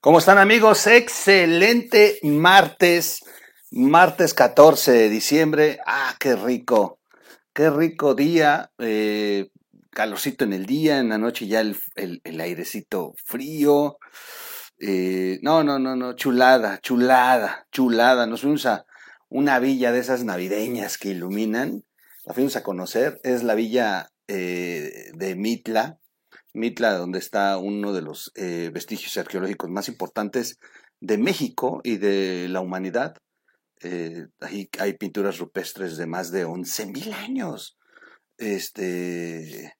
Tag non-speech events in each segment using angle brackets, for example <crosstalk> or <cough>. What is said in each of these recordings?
¿Cómo están amigos? Excelente martes, martes 14 de diciembre. Ah, qué rico, qué rico día. Eh, calorcito en el día, en la noche ya el, airecito frío. Eh, no, no, no, no, chulada, chulada, chulada. Nos fuimos a una villa de esas navideñas que iluminan. La fuimos a conocer. Es la villa eh, de Mitla, Mitla, donde está uno de los eh, vestigios arqueológicos más importantes de México y de la humanidad. Eh, ahí hay pinturas rupestres de más de 11.000 años este,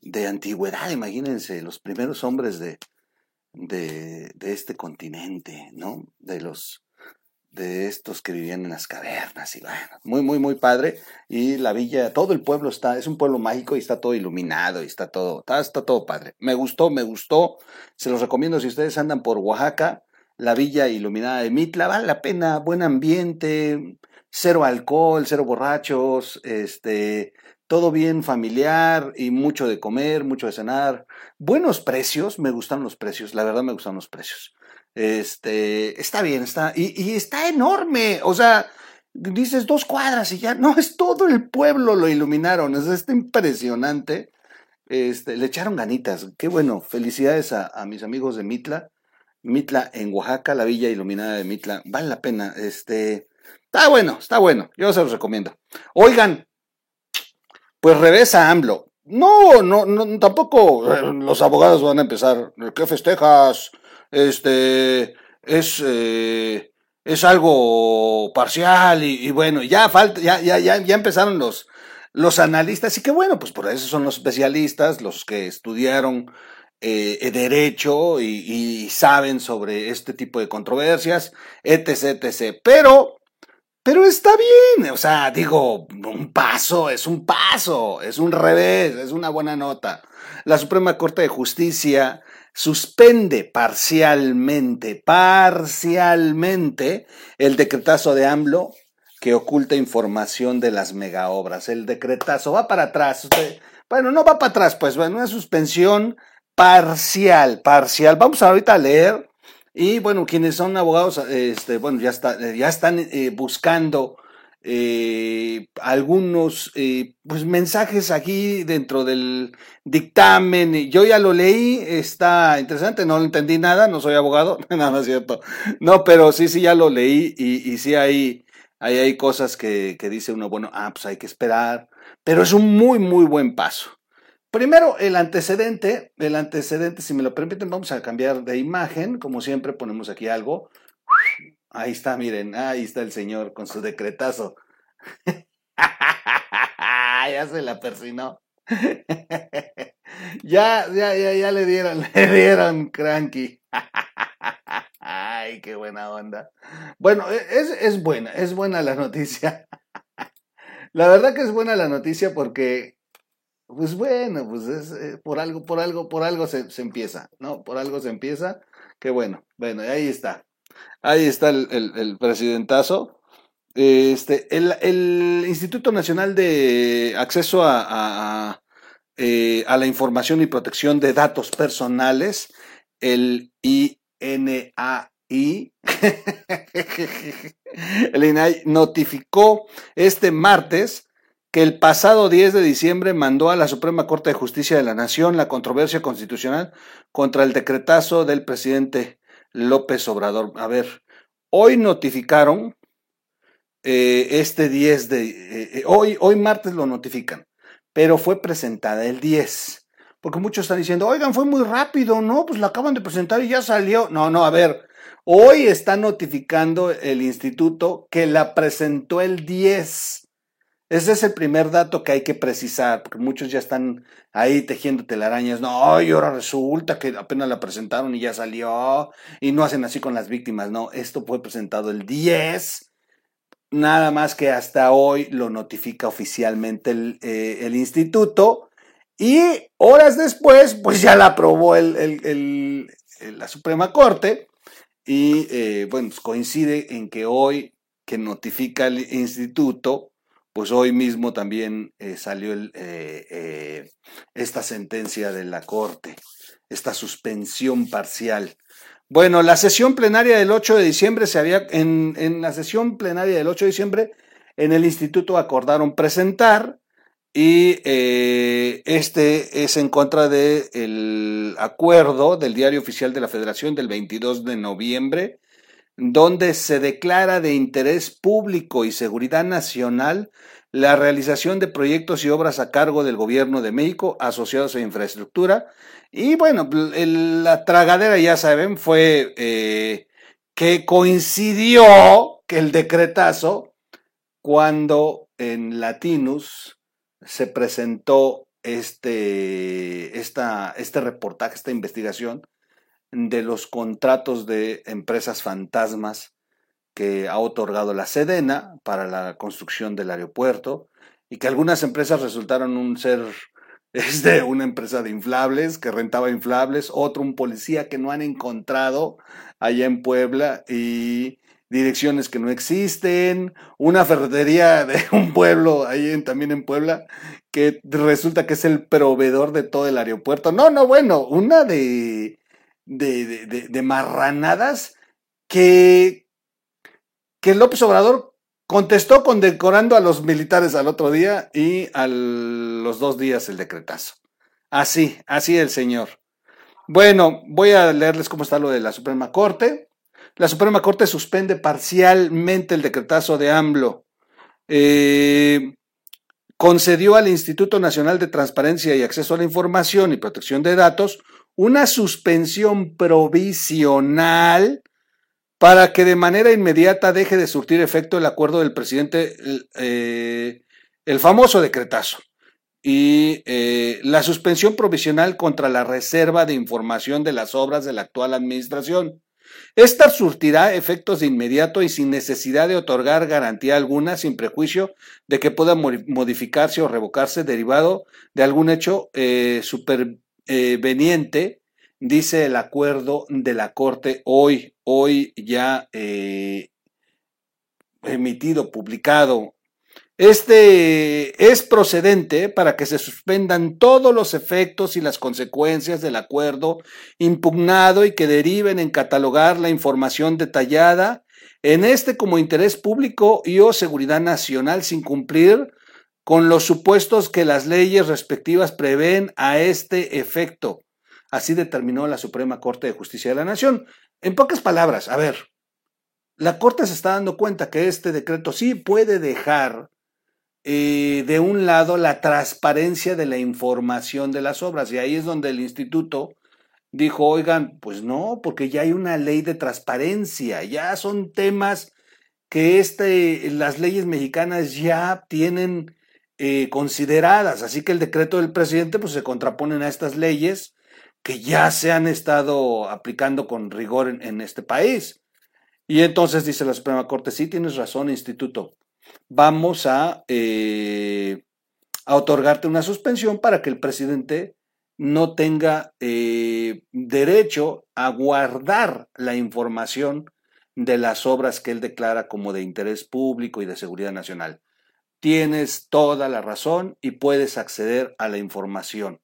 de antigüedad, imagínense, los primeros hombres de, de, de este continente, ¿no? De los de estos que vivían en las cavernas y bueno, muy, muy, muy padre. Y la villa, todo el pueblo está, es un pueblo mágico y está todo iluminado y está todo, está, está todo padre. Me gustó, me gustó. Se los recomiendo si ustedes andan por Oaxaca, la villa iluminada de Mitla, vale la pena, buen ambiente, cero alcohol, cero borrachos, este, todo bien familiar y mucho de comer, mucho de cenar. Buenos precios, me gustan los precios, la verdad me gustan los precios. Este, está bien, está, y, y está enorme, o sea, dices dos cuadras y ya, no, es todo el pueblo lo iluminaron, es está impresionante. Este, le echaron ganitas, qué bueno, felicidades a, a, mis amigos de Mitla, Mitla en Oaxaca, la villa iluminada de Mitla, vale la pena, este, está bueno, está bueno, yo se los recomiendo. Oigan, pues revesa AMLO. No, no, no, tampoco eh, los abogados van a empezar, ¿qué festejas? Este, es, eh, es algo parcial y, bueno, ya falta, ya, ya, ya, ya empezaron los, los analistas y que bueno, pues por eso son los especialistas, los que estudiaron eh, derecho y, y, saben sobre este tipo de controversias, etc, etc. Pero, pero está bien, o sea, digo, un paso es un paso, es un revés, es una buena nota. La Suprema Corte de Justicia suspende parcialmente, parcialmente el decretazo de AMLO que oculta información de las megaobras. El decretazo va para atrás. bueno, no va para atrás, pues, bueno, una suspensión parcial, parcial. Vamos ahorita a leer. Y bueno, quienes son abogados, este, bueno, ya, está, ya están eh, buscando eh, algunos eh, pues mensajes aquí dentro del dictamen. Yo ya lo leí, está interesante, no entendí nada, no soy abogado, <laughs> nada más cierto. No, pero sí, sí, ya lo leí y, y sí hay, hay, hay cosas que, que dice uno, bueno, ah, pues hay que esperar, pero es un muy, muy buen paso. Primero, el antecedente, el antecedente, si me lo permiten, vamos a cambiar de imagen, como siempre ponemos aquí algo. Ahí está, miren, ahí está el señor con su decretazo. <laughs> ya se la persinó. <laughs> ya, ya, ya, ya le dieron, <laughs> le dieron cranky. Ay, qué buena onda. Bueno, e, es, es buena, es buena la noticia. la verdad que es buena la noticia porque, pues bueno, pues es eh, por algo, por algo, por algo se, se empieza, ¿no? Por algo se empieza. Qué bueno. Bueno, ahí está. Ahí está el, el, presidentazo. Este, el, Instituto Nacional de Acceso a, eh, a, la Información y Protección de Datos Personales, el INAI, <laughs> el INAI notificó este martes que el pasado 10 de diciembre mandó a la Suprema Corte de Justicia de la Nación la controversia constitucional contra el decretazo del presidente López Obrador. A ver, hoy notificaron eh, este 10 de... Eh, eh, hoy, hoy martes lo notifican, pero fue presentada el 10. Porque muchos están diciendo, oigan, fue muy rápido, ¿no? Pues la acaban de presentar y ya salió. No, no, a ver, hoy está notificando el instituto que la presentó el 10. Ese es el primer dato que hay que precisar, porque muchos ya están ahí tejiendo telarañas. No, y ahora resulta que apenas la presentaron y ya salió, y no hacen así con las víctimas. No, esto fue presentado el 10, nada más que hasta hoy lo notifica oficialmente el, eh, instituto, y horas después, pues ya la aprobó el, la Suprema Corte, y eh, bueno, pues coincide en que hoy que notifica el instituto, pues hoy mismo también eh, salió el, eh, eh, esta sentencia de la Corte. esta suspensión parcial. Bueno, la sesión plenaria del 8 de diciembre se había, en, en la sesión plenaria del 8 de diciembre, en el instituto acordaron presentar y eh, este es en contra del acuerdo del Diario Oficial de la Federación del 22 de noviembre, donde se declara de interés público y seguridad nacional la realización de proyectos y obras a cargo del Gobierno de México asociados a infraestructura. Y bueno, la tragadera, ya saben, fue eh, que coincidió que el decretazo cuando en Latinus se presentó este, esta, este reportaje, esta investigación de los contratos de empresas fantasmas que ha otorgado la Sedena para la construcción del aeropuerto y que algunas empresas resultaron un ser <laughs> es de una empresa de inflables que rentaba inflables, otro un policía que no han encontrado allá en Puebla y direcciones que no existen, una ferretería <laughs> de un pueblo ahí también en Puebla que resulta que es el proveedor de todo el aeropuerto. No, no, bueno, una de, de, de, de marranadas que, que López Obrador contestó condecorando a los militares al otro día y a los dos días el decretazo. Así, así el señor. Bueno, voy a leerles cómo está lo de la Suprema Corte. La Suprema Corte suspende parcialmente el decretazo de AMLO. Eh, concedió al Instituto Nacional de Transparencia y Acceso a la Información y Protección de Datos una suspensión provisional para que de manera inmediata deje de surtir efecto el acuerdo del presidente, el, eh, famoso decretazo, y eh, la suspensión provisional contra la reserva de información de las obras de la actual administración. Esta surtirá efectos de inmediato y sin necesidad de otorgar garantía alguna, sin prejuicio de que pueda modificarse o revocarse derivado de algún hecho eh, superveniente, dice el acuerdo de la Corte hoy, hoy ya eh, emitido, publicado. Este es procedente para que se suspendan todos los efectos y las consecuencias del acuerdo impugnado y que deriven en catalogar la información detallada en este como interés público y o seguridad nacional sin cumplir con los supuestos que las leyes respectivas prevén a este efecto. Así determinó la Suprema Corte de Justicia de la Nación. En pocas palabras, a ver, la Corte se está dando cuenta que este decreto sí puede dejar eh, de un lado la transparencia de la información de las obras y ahí es donde el instituto dijo, oigan, pues no, porque ya hay una ley de transparencia, ya son temas que este, las leyes mexicanas ya tienen eh, consideradas, así que el decreto del presidente pues se contraponen a estas leyes que ya se han estado aplicando con rigor en, este país. Y entonces dice la Suprema Corte, sí, tienes razón, instituto, vamos a, eh, otorgarte una suspensión para que el presidente no tenga eh, derecho a guardar la información de las obras que él declara como de interés público y de seguridad nacional. Tienes toda la razón y puedes acceder a la información.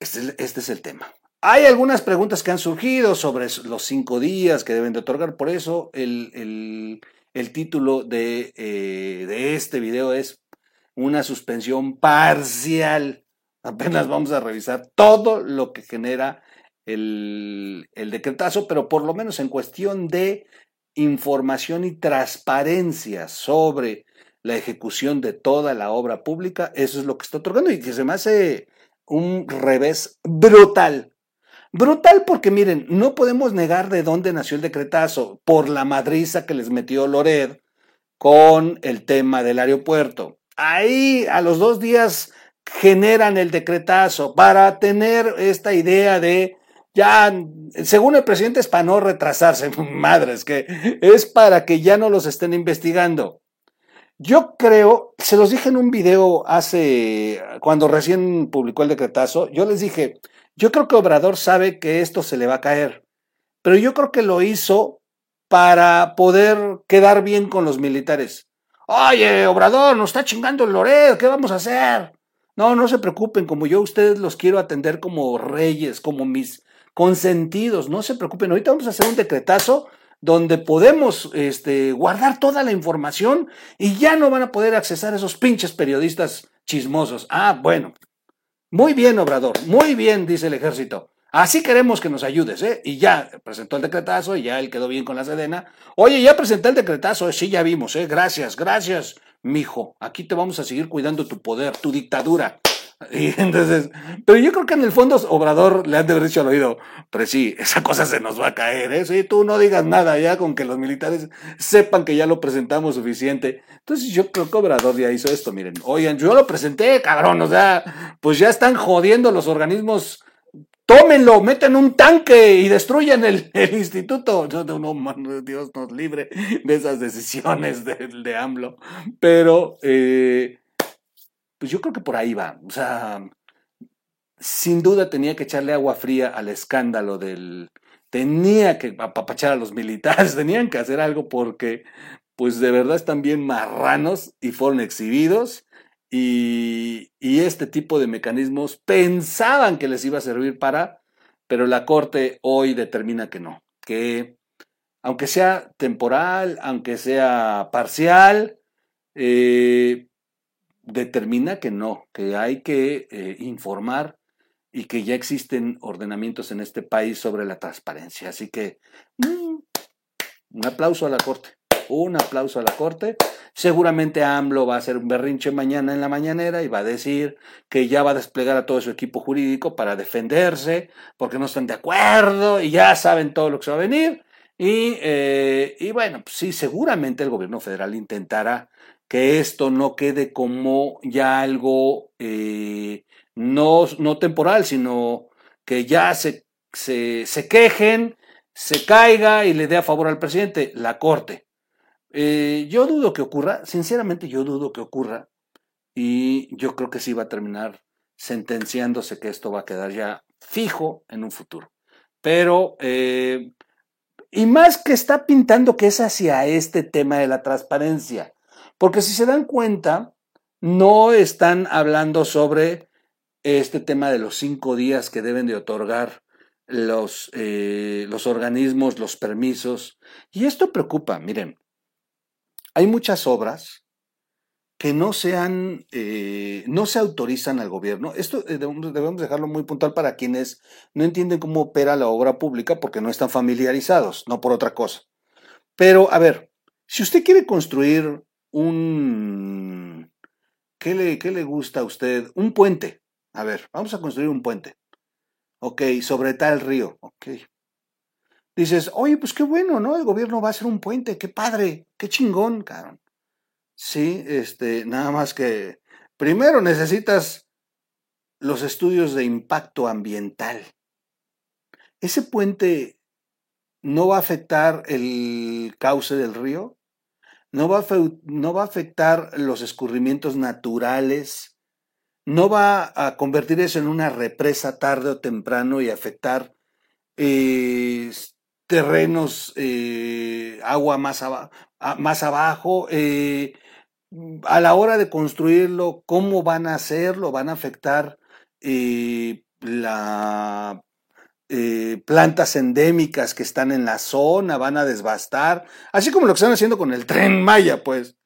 Este, este es el tema. Hay algunas preguntas que han surgido sobre los cinco días que deben de otorgar, por eso el el título de, eh, de este video es una suspensión parcial. Apenas vamos a revisar todo lo que genera el, el decretazo, pero por lo menos en cuestión de información y transparencia sobre la ejecución de toda la obra pública, eso es lo que está otorgando y que se me hace un revés brutal Brutal porque miren, no podemos negar de dónde nació el decretazo, por la madriza que les metió Lored con el tema del aeropuerto. Ahí a los dos días generan el decretazo para tener esta idea de ya, según el presidente es para no retrasarse, <laughs> madres, que es para que ya no los estén investigando. Yo creo, se los dije en un video hace, cuando recién publicó el decretazo, yo les dije, yo creo que Obrador sabe que esto se le va a caer, pero yo creo que lo hizo para poder quedar bien con los militares. Oye, Obrador, nos está chingando el Lored, ¿qué vamos a hacer? No, no se preocupen, como yo ustedes los quiero atender como reyes, como mis consentidos, no se preocupen. Ahorita vamos a hacer un decretazo donde podemos este, guardar toda la información y ya no van a poder accesar esos pinches periodistas chismosos. Ah, bueno. Muy bien, Obrador, muy bien, dice el ejército. Así queremos que nos ayudes, ¿eh? Y ya presentó el decretazo y ya él quedó bien con la Sedena. Oye, ya presenté el decretazo, sí, ya vimos, ¿eh? Gracias, gracias, mijo. Aquí te vamos a seguir cuidando tu poder, tu dictadura. <laughs> Y entonces, pero yo creo que en el fondo Obrador le han de haber dicho al oído, pero sí, esa cosa se nos va a caer, ¿eh? Sí, tú no digas nada ya con que los militares sepan que ya lo presentamos suficiente. Entonces yo creo que Obrador ya hizo esto, miren, oigan, yo lo presenté, cabrón, o sea, pues ya están jodiendo los organismos tómenlo, meten un tanque y destruyen <laughs> el, instituto. No, no, Dios nos libre de esas decisiones de, de AMLO. Pero, eh, pues yo creo que por ahí va. O sea, sin duda tenía que echarle agua fría al escándalo del... Tenía que apapachar a los militares, <laughs> tenían que hacer algo porque, pues de verdad están bien marranos y fueron exhibidos y, este tipo de mecanismos pensaban que les iba a servir para, pero la Corte hoy determina que no, que aunque sea temporal, aunque sea parcial, eh, determina que no, que hay que eh, informar y que ya existen ordenamientos en este país sobre la transparencia. Así que mm, un aplauso a la Corte, un aplauso a la Corte. Seguramente AMLO va a hacer un berrinche mañana en la mañanera y va a decir que ya va a desplegar a todo su equipo jurídico para defenderse, porque no están de acuerdo y ya saben todo lo que se va a venir. Y, eh, y bueno, pues sí, seguramente el gobierno federal intentará que esto no quede como ya algo eh, no, no temporal, sino que ya se, se, se quejen, se caiga y le dé a favor al presidente, la Corte. Eh, yo dudo que ocurra, sinceramente yo dudo que ocurra y yo creo que sí va a terminar sentenciándose que esto va a quedar ya fijo en un futuro. Pero, eh, y más que está pintando que es hacia este tema de la transparencia, porque si se dan cuenta, no están hablando sobre este tema de los cinco días que deben de otorgar los, eh, los organismos, los permisos. Y esto preocupa, miren, hay muchas obras que no sean, eh, no se autorizan al gobierno. Esto eh, debemos dejarlo muy puntual para quienes no entienden cómo opera la obra pública porque no están familiarizados, no por otra cosa. Pero, a ver, si usted quiere construir un... ¿Qué le, qué le gusta a usted? Un puente. A ver, vamos a construir un puente. Ok, sobre tal río. Ok, dices, oye, pues qué bueno, ¿no? El gobierno va a hacer un puente, qué padre, qué chingón, cabrón. Sí, este, nada más que primero necesitas los estudios de impacto ambiental. Ese puente no va a afectar el cauce del río, no va a, no va a afectar los escurrimientos naturales, no va a convertir eso en una represa tarde o temprano y afectar eh, terrenos, eh, agua más, abajo. Eh, a la hora de construirlo, ¿cómo van a hacerlo? ¿Van a afectar eh, la, plantas endémicas que están en la zona? ¿Van a desbastar? Así como lo que están haciendo con el tren Maya, pues.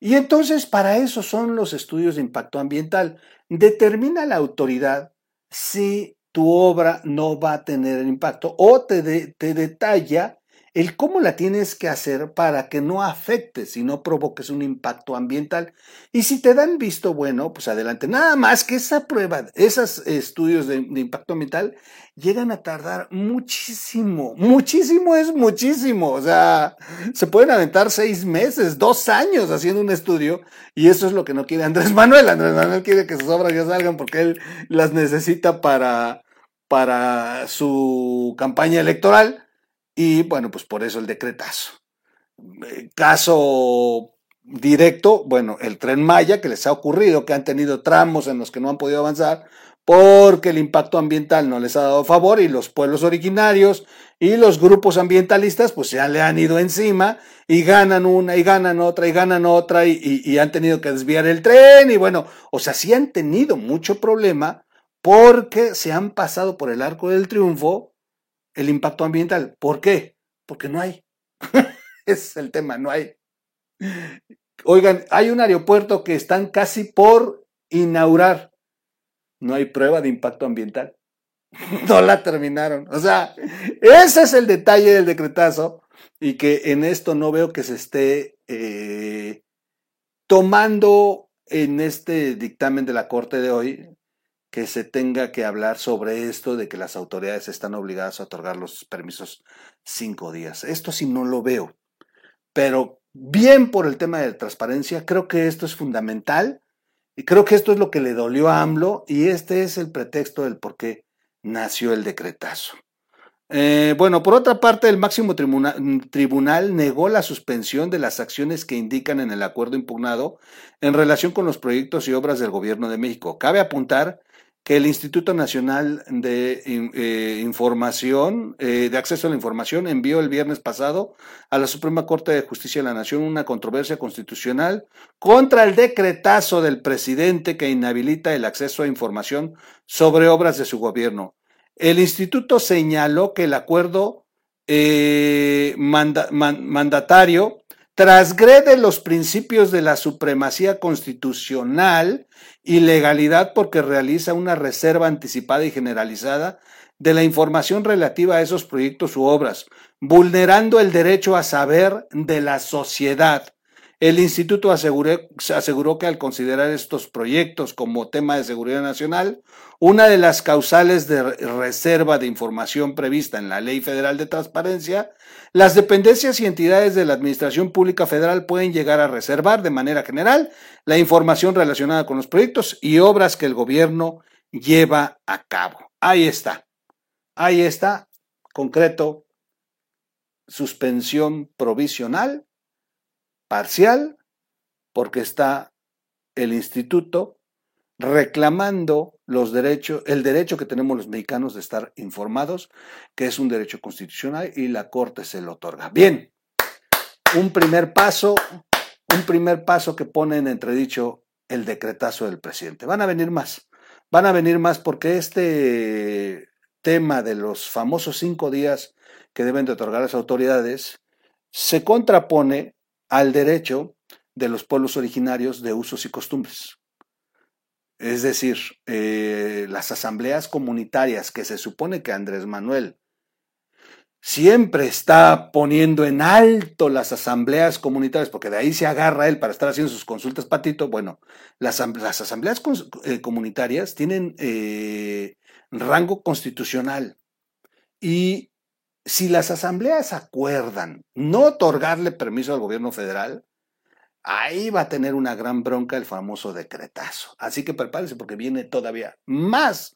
Y entonces para eso son los estudios de impacto ambiental. Determina la autoridad si tu obra no va a tener impacto o te, te detalla el cómo la tienes que hacer para que no afectes y no provoques un impacto ambiental. Y si te dan visto bueno, pues adelante. Nada más que esa prueba, esos estudios de, impacto ambiental llegan a tardar muchísimo. Muchísimo es muchísimo. O sea, se pueden aventar seis meses, dos años haciendo un estudio y eso es lo que no quiere Andrés <laughs> Manuel. Andrés Manuel quiere que sus obras ya salgan porque él las necesita para, para su campaña electoral y bueno, pues por eso el decretazo. Eh, caso directo, bueno, el tren Maya, que les ha ocurrido, que han tenido tramos en los que no han podido avanzar porque el impacto ambiental no les ha dado favor y los pueblos originarios y los grupos ambientalistas pues ya le han ido encima y ganan una y ganan otra y ganan otra y, han tenido que desviar el tren y bueno, o sea, sí han tenido mucho problema porque se han pasado por el arco del triunfo el impacto ambiental. ¿Por qué? Porque no hay. <laughs> Es el tema, no hay. Oigan, hay un aeropuerto que están casi por inaugurar. No hay prueba de impacto ambiental. <laughs> No la terminaron. O sea, ese es el detalle del decretazo y que en esto no veo que se esté eh, tomando en este dictamen de la Corte de hoy que se tenga que hablar sobre esto de que las autoridades están obligadas a otorgar los permisos cinco días. Esto sí no lo veo. Pero bien por el tema de transparencia, creo que esto es fundamental y creo que esto es lo que le dolió a AMLO y este es el pretexto del por qué nació el decretazo. Eh, bueno, por otra parte, el máximo tribunal negó la suspensión de las acciones que indican en el acuerdo impugnado en relación con los proyectos y obras del Gobierno de México. Cabe apuntar que el Instituto Nacional de eh, Información, eh, de Acceso a la Información, envió el viernes pasado a la Suprema Corte de Justicia de la Nación una controversia constitucional contra el decretazo del presidente que inhabilita el acceso a información sobre obras de su gobierno. El instituto señaló que el acuerdo eh, mandatario transgrede los principios de la supremacía constitucional y legalidad porque realiza una reserva anticipada y generalizada de la información relativa a esos proyectos u obras, vulnerando el derecho a saber de la sociedad. El instituto aseguró que al considerar estos proyectos como tema de seguridad nacional, una de las causales de reserva de información prevista en la Ley Federal de Transparencia, las dependencias y entidades de la Administración Pública Federal pueden llegar a reservar de manera general la información relacionada con los proyectos y obras que el gobierno lleva a cabo. Ahí está. Ahí está, concreto, suspensión provisional, parcial, porque está el instituto reclamando los derechos, el derecho que tenemos los mexicanos de estar informados, que es un derecho constitucional y la Corte se lo otorga. Bien, un primer paso, un primer paso que pone en entredicho el decretazo del presidente. Van a venir más, van a venir más porque este tema de los famosos cinco días que deben de otorgar las autoridades se contrapone al derecho de los pueblos originarios de usos y costumbres. Es decir, eh, las asambleas comunitarias que se supone que Andrés Manuel siempre está poniendo en alto las asambleas comunitarias, porque de ahí se agarra él para estar haciendo sus consultas patito. Bueno, las, asambleas eh, comunitarias tienen eh, rango constitucional y si las asambleas acuerdan no otorgarle permiso al gobierno federal, ahí va a tener una gran bronca el famoso decretazo. Así que prepárese porque viene todavía más,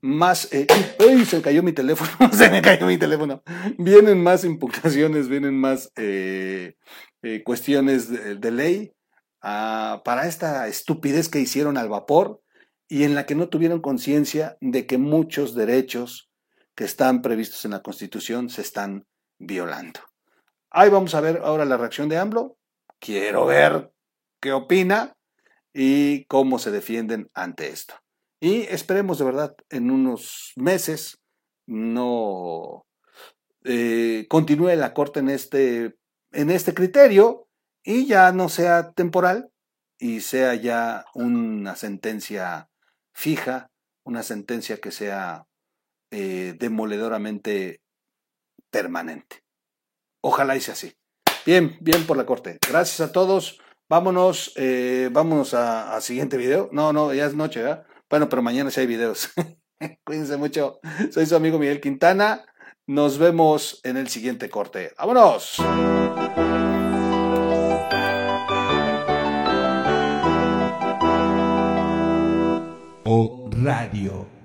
más... Eh, <coughs> ¡Uy! Se cayó mi teléfono, <laughs> se me cayó mi teléfono. Vienen más impugnaciones, vienen más eh, eh, cuestiones de, ley ah, para esta estupidez que hicieron al vapor y en la que no tuvieron conciencia de que muchos derechos que están previstos en la Constitución se están violando. Ahí vamos a ver ahora la reacción de AMLO Quiero ver qué opina y cómo se defienden ante esto. Y esperemos de verdad en unos meses no eh, continúe la Corte en este, en este criterio y ya no sea temporal y sea ya una sentencia fija, una sentencia que sea eh, demoledoramente permanente. Ojalá y sea así. Bien, bien por la corte. Gracias a todos. Vámonos, eh, vámonos a, siguiente video. No, no, ya es noche, ¿verdad? Bueno, pero mañana sí hay videos. <laughs> Cuídense mucho. Soy su amigo Miguel Quintana. Nos vemos en el siguiente corte. ¡Vámonos! Radio.